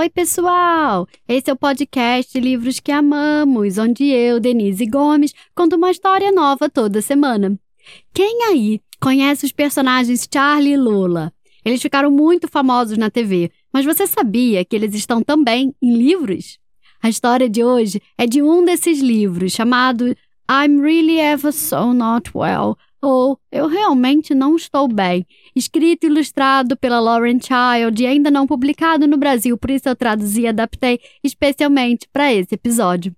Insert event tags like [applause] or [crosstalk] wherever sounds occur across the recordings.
Oi, pessoal! Esse é o podcast Livros que Amamos, onde eu, Denise Gomes, conto uma história nova toda semana. Quem aí conhece os personagens Charlie e Lola? Eles ficaram muito famosos na TV, mas você sabia que eles estão também em livros? A história de hoje é de um desses livros, chamado I'm Really Ever So Not Well, ou Eu Realmente Não Estou Bem, escrito e ilustrado pela Lauren Child e ainda não publicado no Brasil, por isso eu traduzi e adaptei especialmente para esse episódio.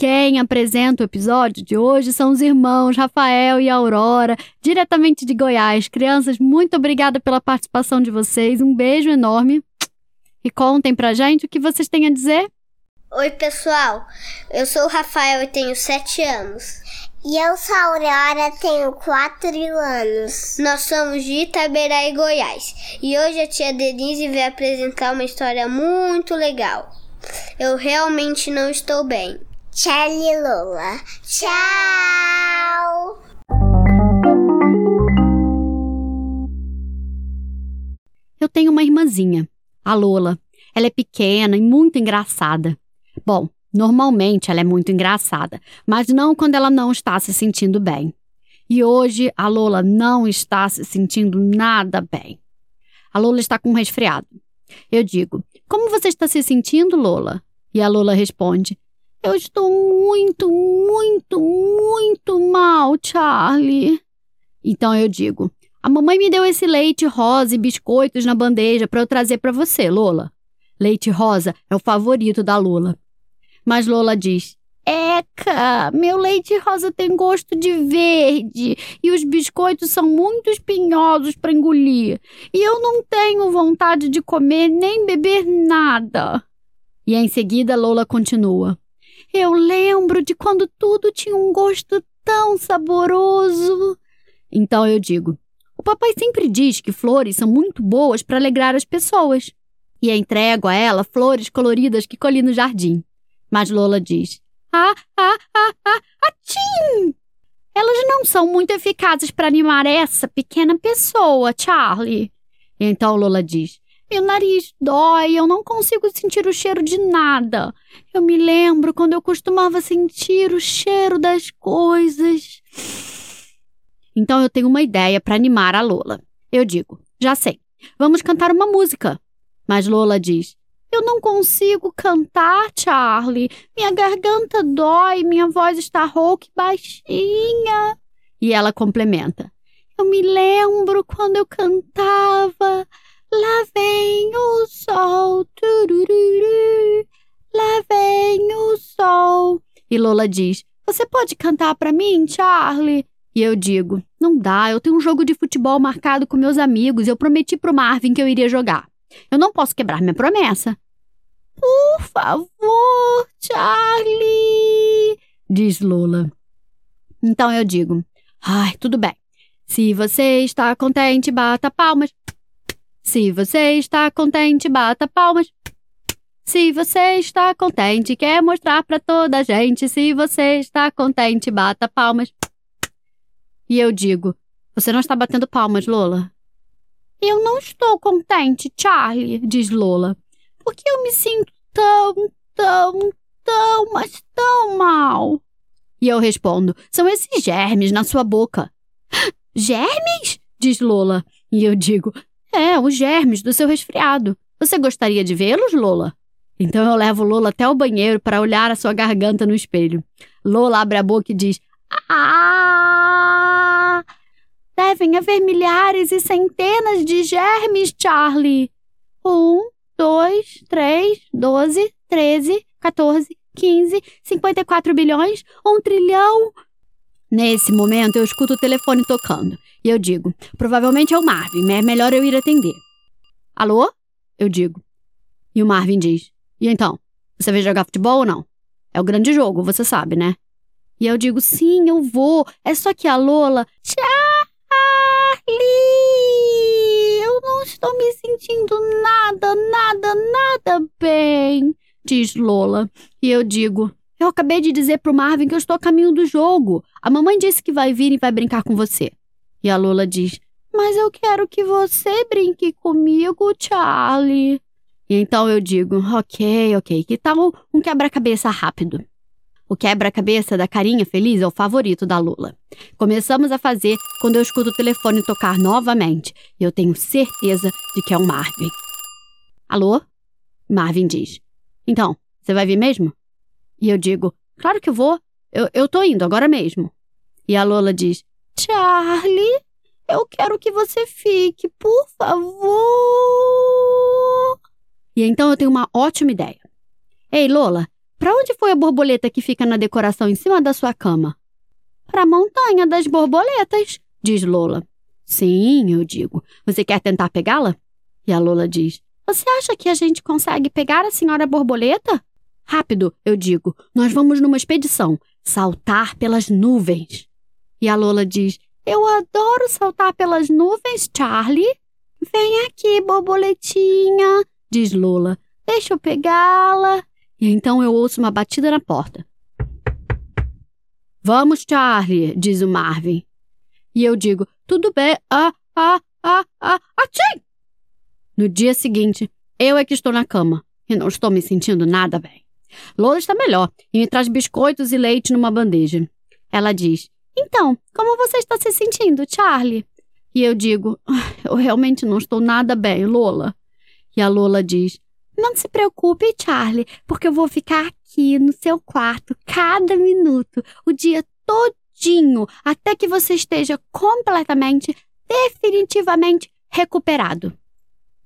Quem apresenta o episódio de hoje são os irmãos Rafael e Aurora, diretamente de Goiás. Crianças, muito obrigada pela participação de vocês. Um beijo enorme. E contem pra gente o que vocês têm a dizer. Oi, pessoal. Eu sou o Rafael e tenho 7 anos. E eu sou a Aurora, tenho 4 anos. Nós somos de Itaberá Goiás. E hoje a tia Denise veio apresentar uma história muito legal. Eu realmente não estou bem. Charlie Lula. Tchau! Eu tenho uma irmãzinha, a Lola. Ela é pequena e muito engraçada. Bom, Normalmente ela é muito engraçada, mas não quando ela não está se sentindo bem. E hoje a Lola não está se sentindo nada bem. A Lola está com um resfriado. Eu digo: Como você está se sentindo, Lola? E a Lola responde: Eu estou muito, muito, muito mal, Charlie. Então eu digo: A mamãe me deu esse leite rosa e biscoitos na bandeja para eu trazer para você, Lola. Leite rosa é o favorito da Lola. Mas Lola diz: Eca, meu leite rosa tem gosto de verde e os biscoitos são muito espinhosos para engolir. E eu não tenho vontade de comer nem beber nada. E em seguida Lola continua: Eu lembro de quando tudo tinha um gosto tão saboroso. Então eu digo: O papai sempre diz que flores são muito boas para alegrar as pessoas. E entrego a ela flores coloridas que colhi no jardim. Mas Lola diz: Ah, ah, ah, ah, atim! Elas não são muito eficazes para animar essa pequena pessoa, Charlie. Então Lola diz: Meu nariz dói, eu não consigo sentir o cheiro de nada. Eu me lembro quando eu costumava sentir o cheiro das coisas. Então eu tenho uma ideia para animar a Lola. Eu digo: Já sei, vamos cantar uma música. Mas Lola diz: eu não consigo cantar, Charlie. Minha garganta dói, minha voz está rouca e baixinha. E ela complementa: Eu me lembro quando eu cantava. Lá vem o sol, turururu, lá vem o sol. E Lola diz: Você pode cantar para mim, Charlie? E eu digo: Não dá, eu tenho um jogo de futebol marcado com meus amigos. Eu prometi pro Marvin que eu iria jogar. Eu não posso quebrar minha promessa. Por favor, Charlie, diz Lola. Então eu digo: Ai, tudo bem. Se você está contente, bata palmas. Se você está contente, bata palmas. Se você está contente, quer mostrar para toda a gente. Se você está contente, bata palmas. E eu digo: Você não está batendo palmas, Lola? Eu não estou contente, Charlie, diz Lola. Porque eu me sinto tão, tão, tão, mas tão mal. E eu respondo: São esses germes na sua boca. [gasps] Germes? diz Lola. E eu digo: É, os germes do seu resfriado. Você gostaria de vê-los, Lola? Então eu levo Lola até o banheiro para olhar a sua garganta no espelho. Lola abre a boca e diz: Ah! Devem haver milhares e centenas de germes, Charlie. Um, dois, três, doze, treze, 14, 15, 54 bilhões, um trilhão. Nesse momento, eu escuto o telefone tocando e eu digo: provavelmente é o Marvin, é melhor eu ir atender. Alô? Eu digo. E o Marvin diz: e então? Você vai jogar futebol ou não? É o grande jogo, você sabe, né? E eu digo: sim, eu vou. É só que a Lola. Charlie! Eu não estou me sentindo nada, nada, nada bem, diz Lola. E eu digo: Eu acabei de dizer pro Marvin que eu estou a caminho do jogo. A mamãe disse que vai vir e vai brincar com você. E a Lola diz: Mas eu quero que você brinque comigo, Charlie. E então eu digo: ok, ok, que tal um quebra-cabeça rápido? O quebra-cabeça da carinha feliz é o favorito da Lula. Começamos a fazer quando eu escuto o telefone tocar novamente e eu tenho certeza de que é o Marvin. Alô? Marvin diz: Então, você vai vir mesmo? E eu digo: Claro que vou. Eu, eu tô indo agora mesmo. E a Lola diz: Charlie, eu quero que você fique, por favor. E então eu tenho uma ótima ideia. Ei, Lola, para onde foi a borboleta que fica na decoração em cima da sua cama? Para a montanha das borboletas, diz Lola. Sim, eu digo. Você quer tentar pegá-la? E a Lola diz: Você acha que a gente consegue pegar a senhora borboleta? Rápido, eu digo. Nós vamos numa expedição saltar pelas nuvens. E a Lola diz: Eu adoro saltar pelas nuvens, Charlie. Vem aqui, borboletinha, diz Lola. Deixa eu pegá-la. E então eu ouço uma batida na porta. Vamos, Charlie, diz o Marvin. E eu digo: Tudo bem. Ah, ah, ah, ah, achei! No dia seguinte, eu é que estou na cama e não estou me sentindo nada bem. Lola está melhor e me traz biscoitos e leite numa bandeja. Ela diz: Então, como você está se sentindo, Charlie? E eu digo: ah, Eu realmente não estou nada bem, Lola. E a Lola diz: Não se preocupe, Charlie, porque eu vou ficar aqui no seu quarto cada minuto, o dia todinho, até que você esteja completamente, definitivamente recuperado.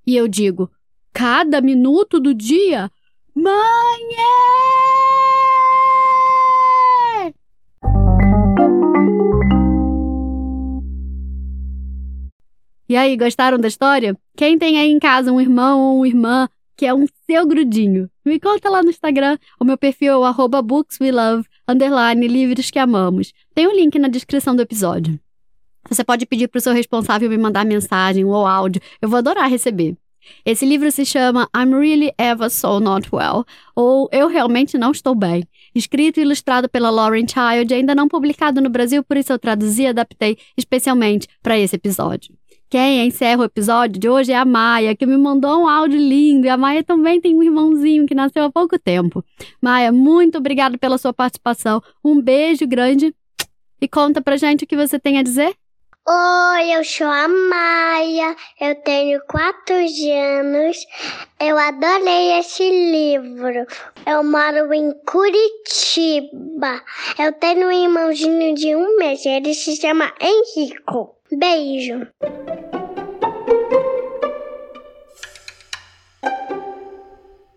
E eu digo: Cada minuto do dia? Mãe! E aí, gostaram da história? Quem tem aí em casa um irmão ou uma irmã que é um seu grudinho? Me conta lá no Instagram. O meu perfil é bookswelove, underline, livros que amamos. Tem o um link na descrição do episódio. Você pode pedir para o seu responsável me mandar mensagem ou áudio. Eu vou adorar receber. Esse livro se chama I'm Really Ever So Not Well, ou Eu Realmente Não Estou Bem. Escrito e ilustrado pela Lauren Child, ainda não publicado no Brasil, por isso eu traduzi e adaptei especialmente para esse episódio. Quem encerra o episódio de hoje é a Maia, que me mandou um áudio lindo. E a Maia também tem um irmãozinho que nasceu há pouco tempo. Maia, muito obrigada pela sua participação. Um beijo grande. E conta pra gente o que você tem a dizer. Oi, eu sou a Maia, eu tenho quatro anos. Eu adorei esse livro. Eu moro em Curitiba. Eu tenho um irmãozinho de um mês, ele se chama Henrico. Beijo!